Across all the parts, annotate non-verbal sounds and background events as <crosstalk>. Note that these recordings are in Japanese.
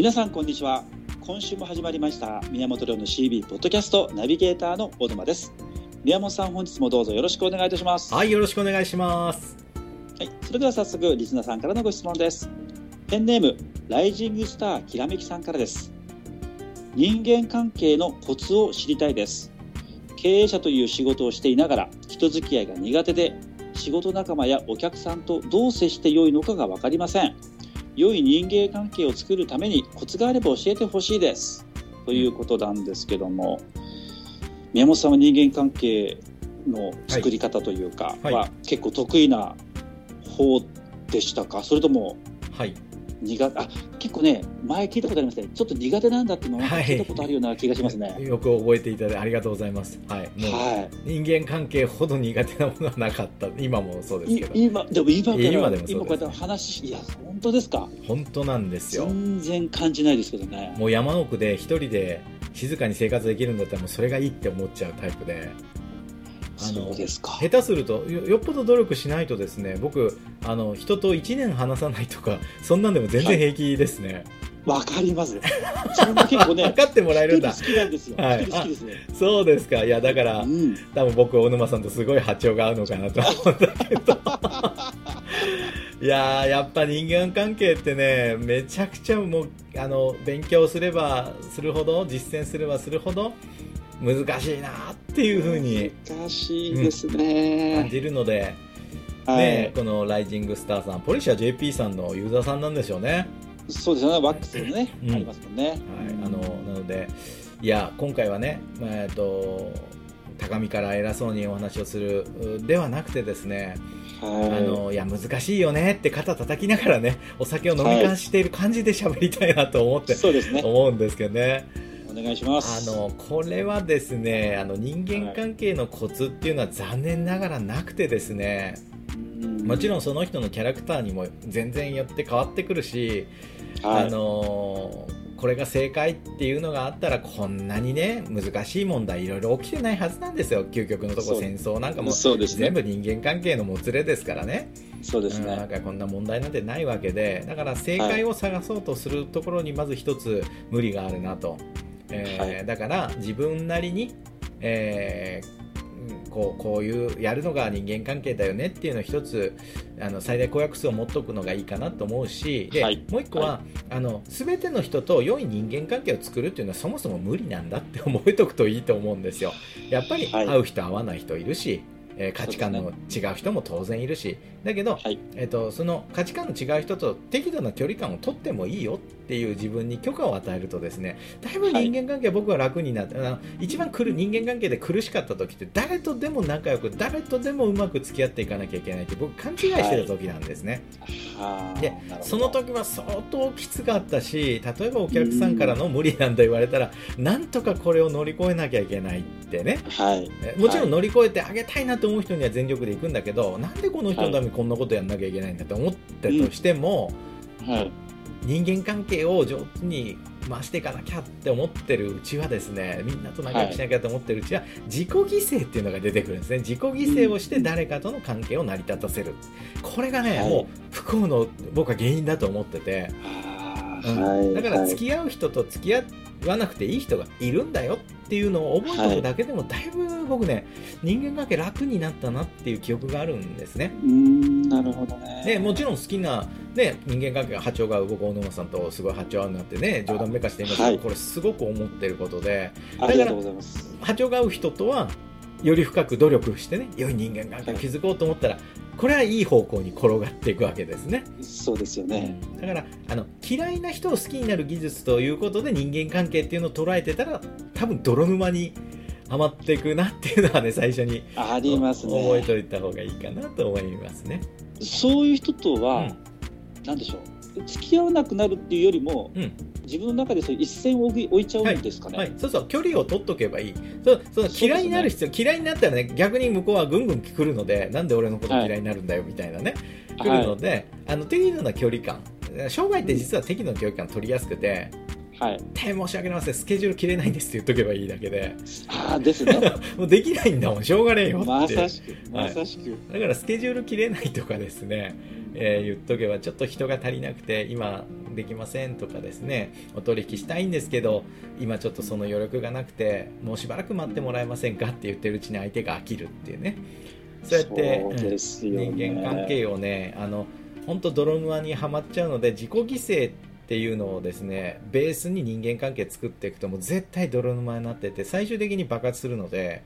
皆さんこんにちは。今週も始まりました宮本亮の CB ポッドキャストナビゲーターの小沼です。宮本さん本日もどうぞよろしくお願いいたします。はい、よろしくお願いします。はい、それでは早速リスナーさんからのご質問です。ペンネームライジングスターきらめきさんからです。人間関係のコツを知りたいです。経営者という仕事をしていながら人付き合いが苦手で仕事仲間やお客さんとどう接して良いのかが分かりません良い人間関係を作るためにコツがあれば教えてほしいです。ということなんですけども宮本さんは人間関係の作り方というかはい。は結構得意な方でしたか？それともはい。苦あ結構ね前聞いたことありますねちょっと苦手なんだっていうのをはい聞いたことあるような気がしますね。よく覚えていただいてありがとうございます。はい。もう、はい人間関係ほど苦手なものはなかった。今もそうですいけど。今でも今から今でもそうです今こうやって話いや本当ですか？本当なんですよ。全然感じないですけどねもう山奥で一人で静かに生活できるんだったらもうそれがいいって思っちゃうタイプで。あのそうですか。下手するとよよっぽど努力しないとですね僕あの人と1年話さないとか <laughs> そんなんでも全然平気ですね、わかります。それも結構ね <laughs> 分かってもらえるんだ。好きなんですよ。はい。好きですね。そうですか。いやだからうん。多分僕小沼さんとすごい波長が合うのかなと思うんだけど。<laughs> いやーやっぱ人間関係ってねめちゃくちゃもうあの勉強すればするほど実践すればするほど難しいなっていうふうに難しいです感ね、じるので、はい、ね、このライジングスターさんポリシャ JP さんのユーザーさんなんでしょうね、そうですよね。ワックスのね、うん。ありますもんね。はい、あのなのでいや今回はね、まあえっと高みから偉そうにお話をするうではなくてですね、はい。あのいや難しいよねって肩叩きながらねお酒を飲み交わしている感じで喋りたいなと思って、そうですね。思うんですけどねお願いします。あのこれはですねあの人間関係のコツっていうのは残念ながらなくてですねもちろんその人のキャラクターにも全然よって変わってくるし、はい、あのこれが正解っていうのがあったらこんなにね難しい問題いろいろ起きてないはずなんですよ。究極のとこ戦争なんかも全部人間関係のもつれですからね。そうですうんなんね、かこんな問題なんてないわけでだから正解を探そうとするところにまず一つ無理があるなと、えーはいだから自分なりに、えーうんこうこういうやるのが人間関係だよねっていうのを一つあの最大公約数を持っておくのがいいかなと思うしで、はい。もう一個は、はあの全ての人と良い人間関係を作るっていうのはそもそも無理なんだって思えとくといいと思うんですよ。やっぱりはい。会う人会わない人いるし、えー価値観の違う人も当然いるしだけど、はい。えっとその価値観の違う人と適度な距離感を取ってもいいよっていう自分に許可を与えるとですねだい。ぶ人間関係は僕は楽になって、あの一番苦人間関係で苦しかった時って誰とでも仲良く誰とでもうまく付き合っていかなきゃいけないって僕勘違いしてた時なんですね、ではあなるほど。その時は相当きつかったし例えばお客さんからの無理なんだ言われたらなんとかこれを乗り越えなきゃいけない。ってね。はい。えもちろん乗り越えてあげたいなと思う人には全力で行くんだけど、なんでこの人のためにこんなことやんなきゃいけないんだと思ったとしても、はい。人間関係を上手に回していかなきゃって思ってるうちはですねみんなと仲良くしなきゃと思ってるうちは、自己犠牲っていうのが出てくるんですね。自己犠牲をして誰かとの関係を成り立たせる。これがね、はい。もう不幸の僕は原因だと思ってて、うん。だからはい。付き合う人と付き合わなくていい人がいるんだよっていうのを覚えておくだけでもだいぶ僕ね人間関係楽になったなっていう記憶があるんですね。うーんなるほどね。でもちろん好きな、ね、人間関係が波長が合う僕大沼さんとすごい波長合うなってね冗談めかしていますけど、はい。これすごく思ってることで。ありがとうございます。波長が合う人とはより深く努力してね良い人間関係を築こうと思ったらこれはいい方向に転がっていくわけですね。そうですよね、だからあの嫌いな人を好きになる技術ということで人間関係っていうのを捉えてたら多分泥沼にはまっていくなっていうのはね最初にあります覚えねておいた方がいいかなと思いますね。そういう人とは、うん。なんでしょう付き合わなくなるっていうよりも、うん。自分の中でそう一線を置いちゃうんですかね、はい、そうそう。距離を取っとけばいい。そうそう嫌いになる必要、嫌いになったらね逆に向こうはぐんぐん来るのでなんで俺のこと嫌いになるんだよみたいなね、来るので、あの適度な距離感。生涯って実は適度な距離感取りやすくて、はい。大変申し訳ありません。スケジュール切れないんですって言っとけばいいだけで。ああですね。<laughs> もうできないんだもん。しょうがねえよって。まさしくはいまさしく、だからスケジュール切れないとかですねえー言っとけばちょっと人が足りなくて今できませんとかですねお取引したいんですけど今ちょっとその余力がなくてもうしばらく待ってもらえませんかって言ってるうちに相手が飽きるっていうね。そうやってね。うん人間関係をねあの本当泥沼にはまっちゃうので自己犠牲っていうのをですねベースに人間関係作っていくともう絶対泥沼になってて最終的に爆発するので、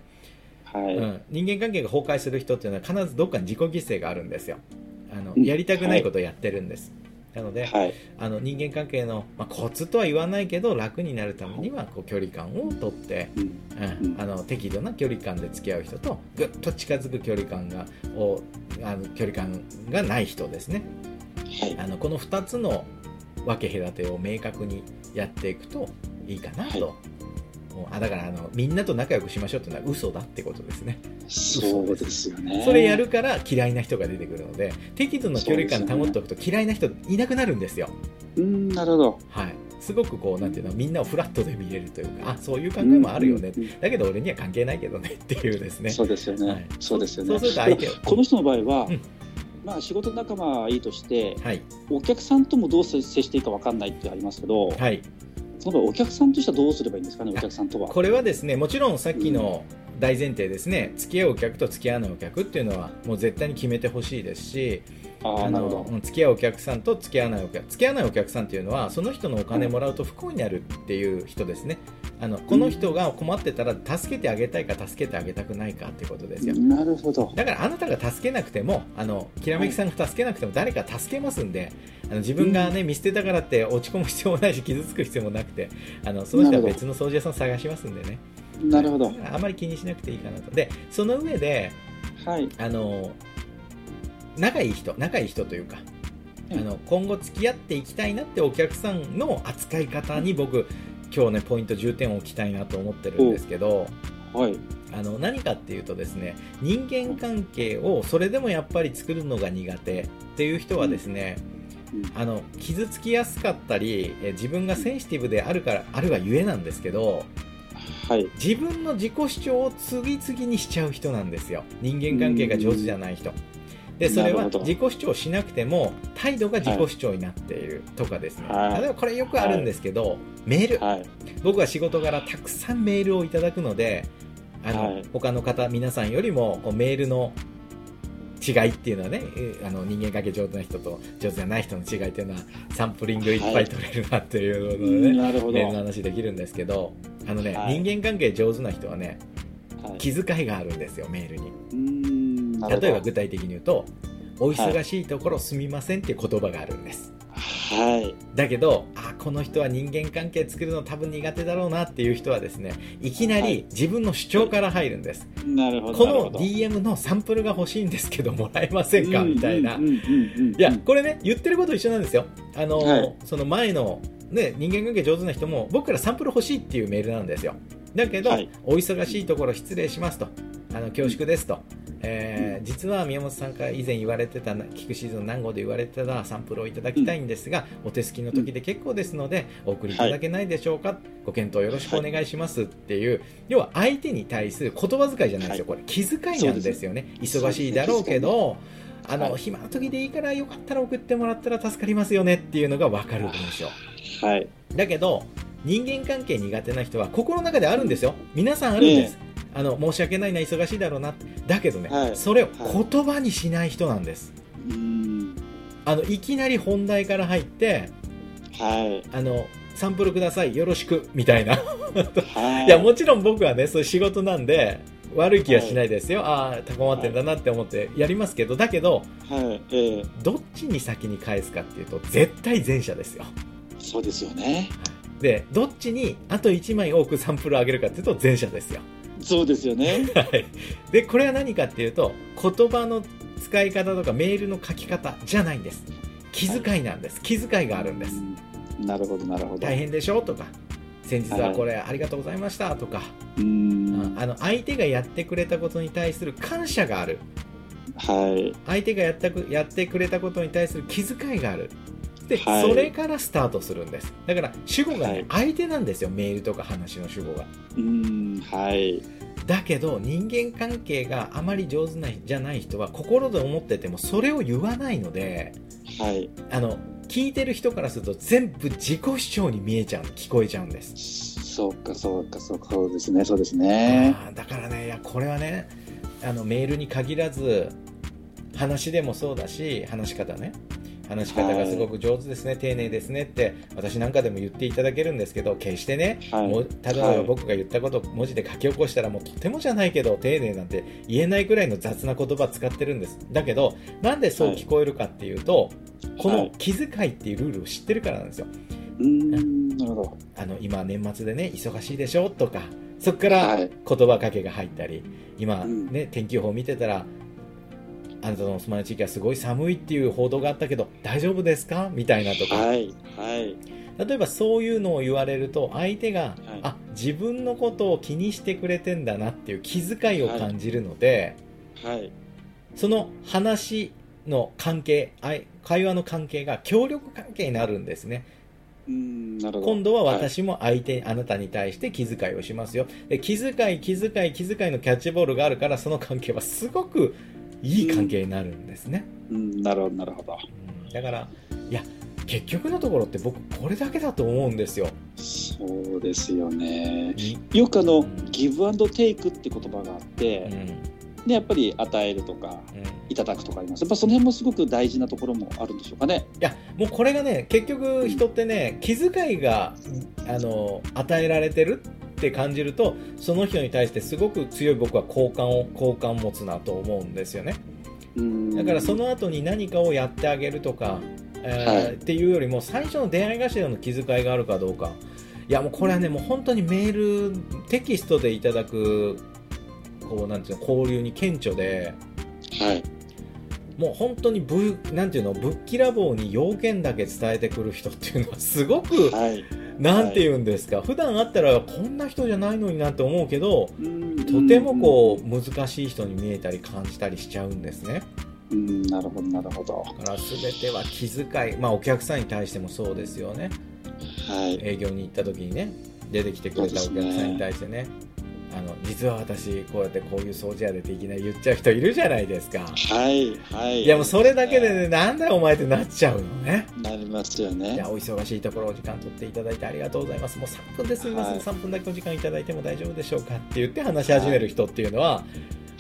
はい、うん、人間関係が崩壊する人っていうのは必ずどっかに自己犠牲があるんですよあのうん。やりたくないことをやってるんです、なので、はい、あの人間関係の、まあ、コツとは言わないけど楽になるためにはこう距離感をとって、うん。あの適度な距離感で付き合う人とぐっと近づく距離感がをあの距離感がない人ですね。はい、あのこの2つの分け隔てを明確にやっていくといいかなと、あだからあのみんなと仲良くしましょうっていうのは嘘だってことですね。そうですよね。それやるから嫌いな人が出てくるので適度な距離感保っておくと嫌いな人いなくなるんですよ。うん、なるほど。はい。すごくこうなんていうのみんなをフラットで見れるというかあそういう考えもあるよね、うんうんだけど俺には関係ないけどねっていうですね。そうですよね。はい。そうですよね。そうすると相手を。この人の場合は、うん。まあ仕事仲間はいいとして、はい。お客さんともどう接していいかわかんないってありますけど、はいそのお客さんとしてはどうすればいいんですかね、お客さんとは。これはですねもちろんさっきの大前提ですね付き合うお客と付き合わないお客っていうのはもう絶対に決めてほしいですしああ、なるほど。うん付き合うお客さんと付き合わないお客付き合わないお客さんっていうのはその人のお金もらうと不幸になるっていう人ですね。あのこの人が困ってたら助けてあげたいか助けてあげたくないかっていうことですよ。なるほど。だからあなたが助けなくてもあのきらめきさんが助けなくても誰か助けますんであの自分が、ね見捨てたからって落ち込む必要もないし傷つく必要もなくてあのその人は別の掃除屋さん探しますんでね。なるほど。あまり気にしなくていいかなと。でその上ではい。あの仲いい人仲いい人というかあの今後付き合っていきたいなってお客さんの扱い方に僕今日ねポイント重点を置きたいなと思ってるんですけどはい。あの何かっていうとですね人間関係をそれでもやっぱり作るのが苦手っていう人はですね、うん。あの傷つきやすかったりえ自分がセンシティブであるからあるがゆえなんですけどはい。自分の自己主張を次々にしちゃう人なんですよ。人間関係が上手じゃない人でそれは自己主張しなくても態度が自己主張になっているとかですね、はい。例えばこれよくあるんですけど、メール。はい。僕は仕事柄たくさんメールをいただくのであの、はい。他の方皆さんよりもこうメールの違いっていうのはねえあの人間関係上手な人と上手じゃない人の違いっていうのはサンプリングいっぱい取れるなっていうのでね、なるほど。メールの話できるんですけどあのね、はい。人間関係上手な人はねはい。気遣いがあるんですよメールに例えば具体的に言うとお忙しいところすみませんっていう言葉があるんです。はい。だけどあこの人は人間関係作るの多分苦手だろうなっていう人はですねいきなはい。り自分の主張から入るんです、なるほど。この DM のサンプルが欲しいんですけどもらえませんかみたいな、いやこれね言ってること一緒なんですよ。あの、はい。その前の、ね、人間関係上手な人も僕からサンプル欲しいっていうメールなんですよ。だけど、はい。お忙しいところ失礼しますとあの恐縮ですと、えー実は宮本さんから以前言われてた聞くシーズン何号で言われてたサンプルをいただきたいんですが、お手すきの時で結構ですのでお送りいただけないでしょうか、ご検討よろしくお願いしますっていう、要は相手に対する言葉遣いじゃないですよ、これ気遣いなんですよね。忙しいだろうけどあの、はい。暇な時でいいからよかったら送ってもらったら助かりますよねっていうのが分かる文章。はい。だけど人間関係苦手な人は心の中であるんですよ。皆さんあるんです、あの申し訳ないな忙しいだろうな。だけどね、はい。それを言葉にしない人なんです。うーん。あのいきなり本題から入ってはい。あのサンプルくださいよろしくみたいな。はい。<laughs> いやもちろん僕はねそういう仕事なんで悪い気はしないですよ、ああ困ってんだなって思ってやりますけどだけどはい。ええ。どっちに先に返すかっていうと絶対前者ですよ。そうですよね。でどっちにあと1枚多くサンプルをあげるかっていうと前者ですよそうですよね。はい。でこれは何かっていうと言葉の使い方とかメールの書き方じゃないんです。気遣いなんです、気遣いがあるんです。うん。なるほど、なるほど。大変でしょ？とか。先日はこれありがとうございました。とか、うーん。あの相手がやってくれたことに対する感謝がある。はい。相手がやったくやってくれたことに対する気遣いがあるで、はい。それからスタートするんです。だから主語がね、はい。相手なんですよ。メールとか話の主語が。うん、はい。だけど人間関係があまり上手なじゃない人は心で思っててもそれを言わないのではい。あの聞いてる人からすると全部自己主張に見えちゃう聞こえちゃうんです。そうか、そうか、そうか、そうですね、そうですね。だからねいやこれはねあのメールに限らず話でもそうだし話し方ね話し方がすごく上手ですね、丁寧ですねって私なんかでも言っていただけるんですけど決してね、はい。もう例えば僕が言ったことを文字で書き起こしたらもうとてもじゃないけど丁寧なんて言えないくらいの雑な言葉使ってるんです。だけどなんでそう聞こえるかっていうと、この気遣いっていうルールを知ってるからなんですよ。うん、なるほど。あの今年末でね忙しいでしょとかそこからはい。言葉かけが入ったり今うん。ね天気予報見てたらあなたのお住まいの地域はすごい寒いっていう報道があったけど大丈夫ですか？みたいなとか、はい、はい。例えばそういうのを言われると相手が、いあ自分のことを気にしてくれてんだなっていう気遣いを感じるので、はい。その話の関係会話の関係が協力関係になるんですねうん、なるほど。今度は私も相手、あなたに対して気遣いをしますよで気遣い気遣い気遣いのキャッチボールがあるからその関係はすごくいい関係になるんですね、うん、なるほど、なるほど。うんだからいや結局のところって僕これだけだと思うんですよ、そうですよね。うよくあのん、ギブアンドテイクって言葉があって、んうんね、やっぱり与えるとか、いただくとかあります。やっぱその辺もすごく大事なところもあるんでしょうかね。いやもうこれがね結局人ってね気遣いがあの与えられてるって感じるとその人に対してすごく強い僕は好感を好感を持つなと思うんですよねうんだからその後に何かをやってあげるとか、えーはいっていうよりも最初の出会い頭の気遣いがあるかどうかいやもうこれはねもう本当にメールテキストでいただくこうなんていうの交流に顕著ではい。もう本当にぶなんていうのぶっきらぼうに要件だけ伝えてくる人っていうのはすごくはい。なんて言うんですか？普段会ったらこんな人じゃないのになって思うけどうん。とてもこう難しい人に見えたり感じたりしちゃうんですね。うん、なるほど、なるほど。だから全ては気遣い、まあ、お客さんに対してもそうですよね。はい。営業に行った時にね出てきてくれたお客さんに対してねあの実は私こうやってこういう掃除やでっていきなり言っちゃう人いるじゃないですかはい。はい。いやもうそれだけでねなんだよお前ってなっちゃうのねなりますよいねや。お忙しいところお時間取っていただいてありがとうございますもう3分ですみません、はい3分だけお時間いただいても大丈夫でしょうかって言って話し始める人っていうのは、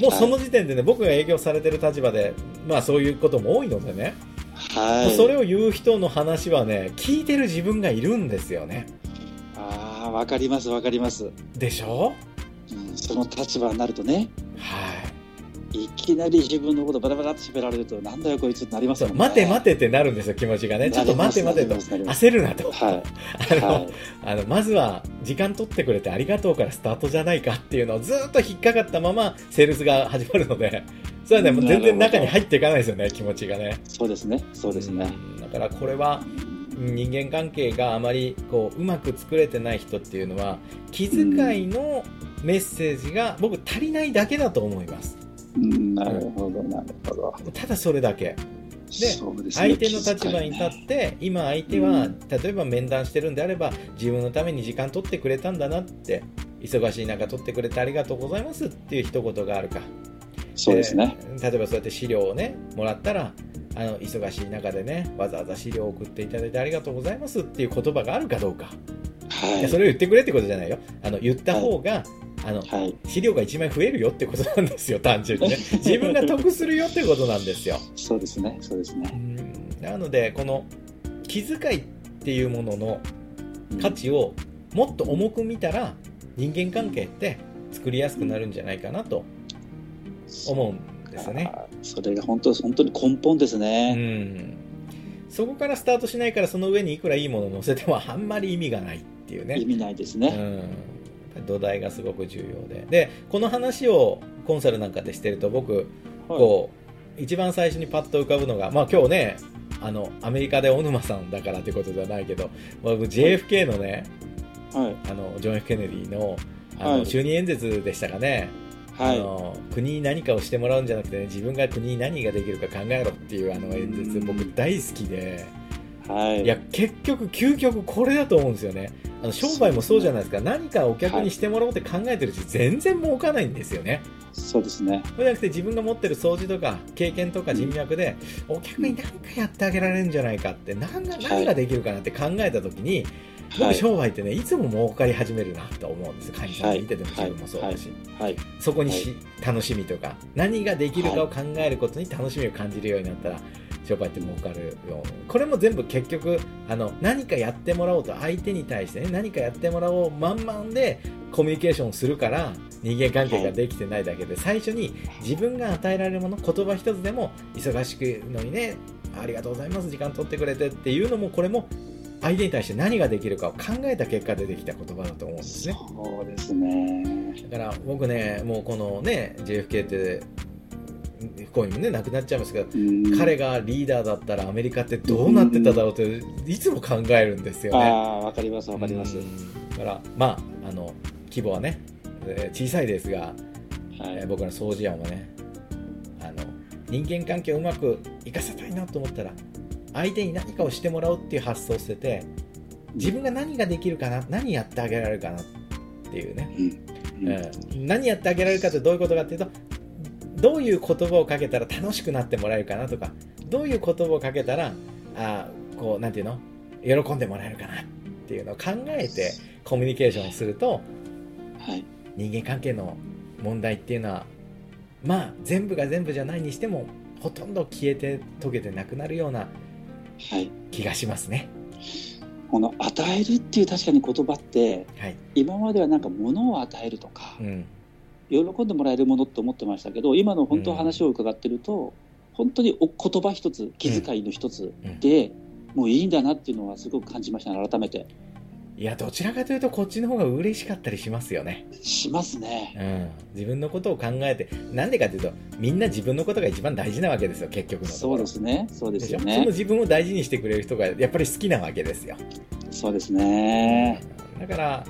もうその時点でね僕が営業されてる立場でまあそういうことも多いのでね、はい。それを言う人の話はね聞いてる自分がいるんですよねああ、わかります、わかります。でしょ？うん、その立場になるとね、はい。いきなり自分のことバタバタって喋られると、なんだよこいつってなりますそうもんね。待て待てってなるんですよ気持ちがね。ちょっと待て待てと。焦るなと、はい。あの、はい。あのまずは時間取ってくれてありがとうからスタートじゃないかっていうのをずっと引っかかったままセールスが始まるので。それはね。もう全然中に入っていかないですよね気持ちがね。そうですね。そうですね。うん。だからこれは人間関係があまりこううまく作れてない人っていうのは気遣いのメッセージが僕足りないだけだと思います。うん、なるほど、なるほど。ただそれだけ。ですね。相手の立場に立って今相手は例えば面談してるんであれば自分のために時間取ってくれたんだなって忙しい中取ってくれてありがとうございますっていう一言があるか。そうですね。で例えばそうやって資料をねもらったらあの忙しい中でねわざわざ資料を送っていただいてありがとうございますっていう言葉があるかどうか、はい。い。やそれを言ってくれってことじゃないよ。あの言った方が、あのはい。資料が1枚増えるよってことなんですよ <laughs> 単純にね自分が得するよってことなんですよそうですね。そうですね。なのでこの気遣いっていうものの価値をもっと重く見たら人間関係って作りやすくなるんじゃないかなと思うんですよね。それが本当、本当に根本ですうね。んそこからスタートしないからその上にいくらいいものを乗せてもあんまり意味がないっていうね意味ないですね。うん、ぱり土台がすごく重要で。でこの話をコンサルなんかでしてると僕はい。こう一番最初にパッと浮かぶのが、まあ、今日ねあのアメリカで小沼さんだからってことではないけど僕 JFK のねはい。あのジョン・ F・ ケネディのあの、はい。就任演説でしたかね、はい。あの国に何かをしてもらうんじゃなくて、ね、自分が国に何ができるか考えろっていうあの演説僕大好きで。はい。いや結局究極これだと思うんですよねあの商売もそうじゃないですか。何かお客にしてもらおうって考えてるし、全然儲かないんですよね。そうですね。そうじゃなくて自分が持ってる掃除とか経験とか人脈でお客に何かやってあげられるんじゃないかって何が何ができるかなって考えた時に、僕はい。商売ってねいつも儲かり始めるなと思うんです。会社さん見てても自分もそうだし、はい。そこにし、楽しみとか何ができるかを考えることに楽しみを感じるようになったら商売って儲かるよこれも全部結局あの何かやってもらおうと相手に対してね何かやってもらおう満々でコミュニケーションするから人間関係ができてないだけで、最初に自分が与えられるもの言葉一つでも忙しくのにねありがとうございます時間取ってくれてっていうのもこれも相手に対して何ができるかを考えた結果出てきた言葉だと思うんですねそうですね。だから僕ねもうこのね JFK って不幸にもね亡くなっちゃいますけど、うん彼がリーダーだったらアメリカってどうなってただろうっていつも考えるんですよね。ああ、わかります、わかります。うんだからまああの規模はねえー小さいですが、はい。えー僕ら掃除屋もねあの人間関係をうまく活かせたいなと思ったら相手に何かをしてもらおうっていう発想を捨てて自分が何ができるかな何やってあげられるかなっていうねうん。うんうん何やってあげられるかってどういうことかっていうとどういう言葉をかけたら楽しくなってもらえるかなとかどういう言葉をかけたらあーこうなんていうの？喜んでもらえるかなっていうのを考えてコミュニケーションするとはい。人間関係の問題っていうのはまあ全部が全部じゃないにしてもほとんど消えて溶けてなくなるようなはい。気がしますね。この与えるっていう確かに言葉って、はい、今まではなんか物を与えるとかう、ん喜んでもらえるものって思ってましたけど、今の本当話を伺ってると、本当にお言葉一つ、気遣いの一つうんで、もういいんだなっていうのはすごく感じましたね、改めて。いやどちらかというとこっちの方が嬉しかったりしますよね。しますね。うん、自分のことを考えてなんでかというとみんな自分のことが一番大事なわけですよ結局のところそうですね。そうでですしょ？そのよね。自分を大事にしてくれる人がやっぱり好きなわけですよそうですね。だから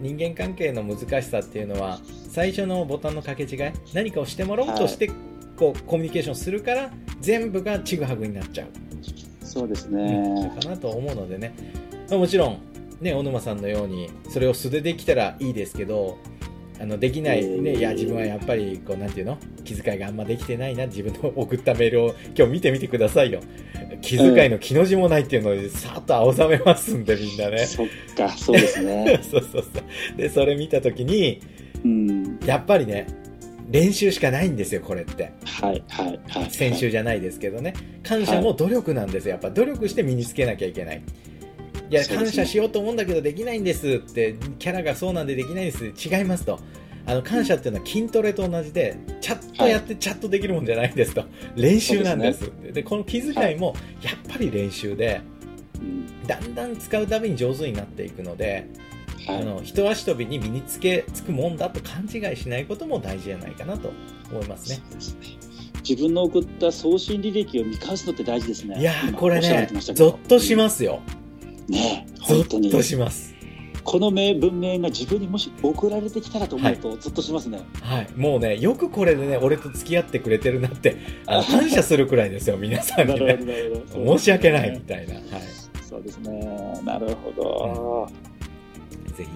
人間関係の難しさっていうのは最初のボタンの掛け違い何かをしてもらおうとして、こうコミュニケーションするから全部がちぐはぐになっちゃう、そうですうんね。かなと思うのでね、まあもちろんね小沼さんのようにそれを素でできたらいいですけどあのできない、ね、いや自分はやっぱりこうなんていうの？気遣いがあんまできてないな自分の送ったメールを今日見てみてくださいよ気遣いの気の字もないっていうのでさーっと青ざめますんでみんなね。そっか、そうですね。<laughs> そうそうそう。でそれ見た時にうん。やっぱりね練習しかないんですよこれって。はい、はい、はい。先週じゃないですけどね。感謝も努力なんですよ。やっぱ努力して身につけなきゃいけない。いや感謝しようと思うんだけどできないんですってキャラがそうなんでできないんです。違いますとあの感謝っていうのは筋トレと同じでチャッとやってチャッとできるもんじゃないんですと練習なんですってでこの気遣いもやっぱり練習でうんだんだん使うたびに上手になっていくのであはい。の一足飛びに身につけつくもんだと勘違いしないことも大事じゃないかなと思いますね。自分の送った送信履歴を見返すのって大事ですね。いやこれねゾッとしますよ。ねゾ本当にッとします。この名文明が自分にもし送られてきたらと思うと、ゾッとしますね。はい、もうねよくこれでね俺と付き合ってくれてるなってあの感謝するくらいですよ皆さんにね。申し訳ないみい。たいな、はい、そうですね。なるほど。ぜひ、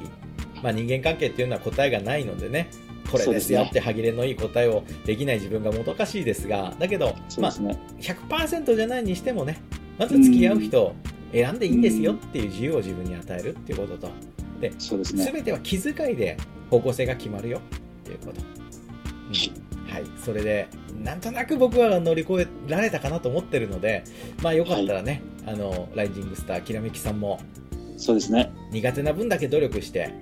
まあ、人間関係っていうのは答えがないのでねこれですよって歯切れのいい答えをできない自分がもどかしいですがだけど、まあ、そうですね。100%じゃないにしてもねまず付き合う人を選んでいいんですよっていう自由を自分に与えるっていうこととでそうですね。全ては気遣いで方向性が決まるよっていうこと、うんはい、それでなんとなく僕は乗り越えられたかなと思ってるのでまあよかったらね、あのライジングスターきらめきさんもそうですね。苦手な分だけ努力して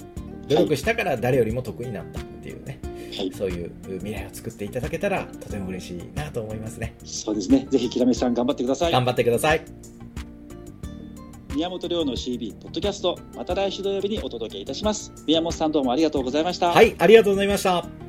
努力したから誰よりも得になったっていうね、はい。そういう未来を作っていただけたらとても嬉しいなと思いますねそうですね。ぜひ、きらめきさん頑張ってください。頑張ってください宮本亮の CB ポッドキャスト、また来週土曜日にお届けいたします。宮本さんどうもありがとうございました。はいありがとうございました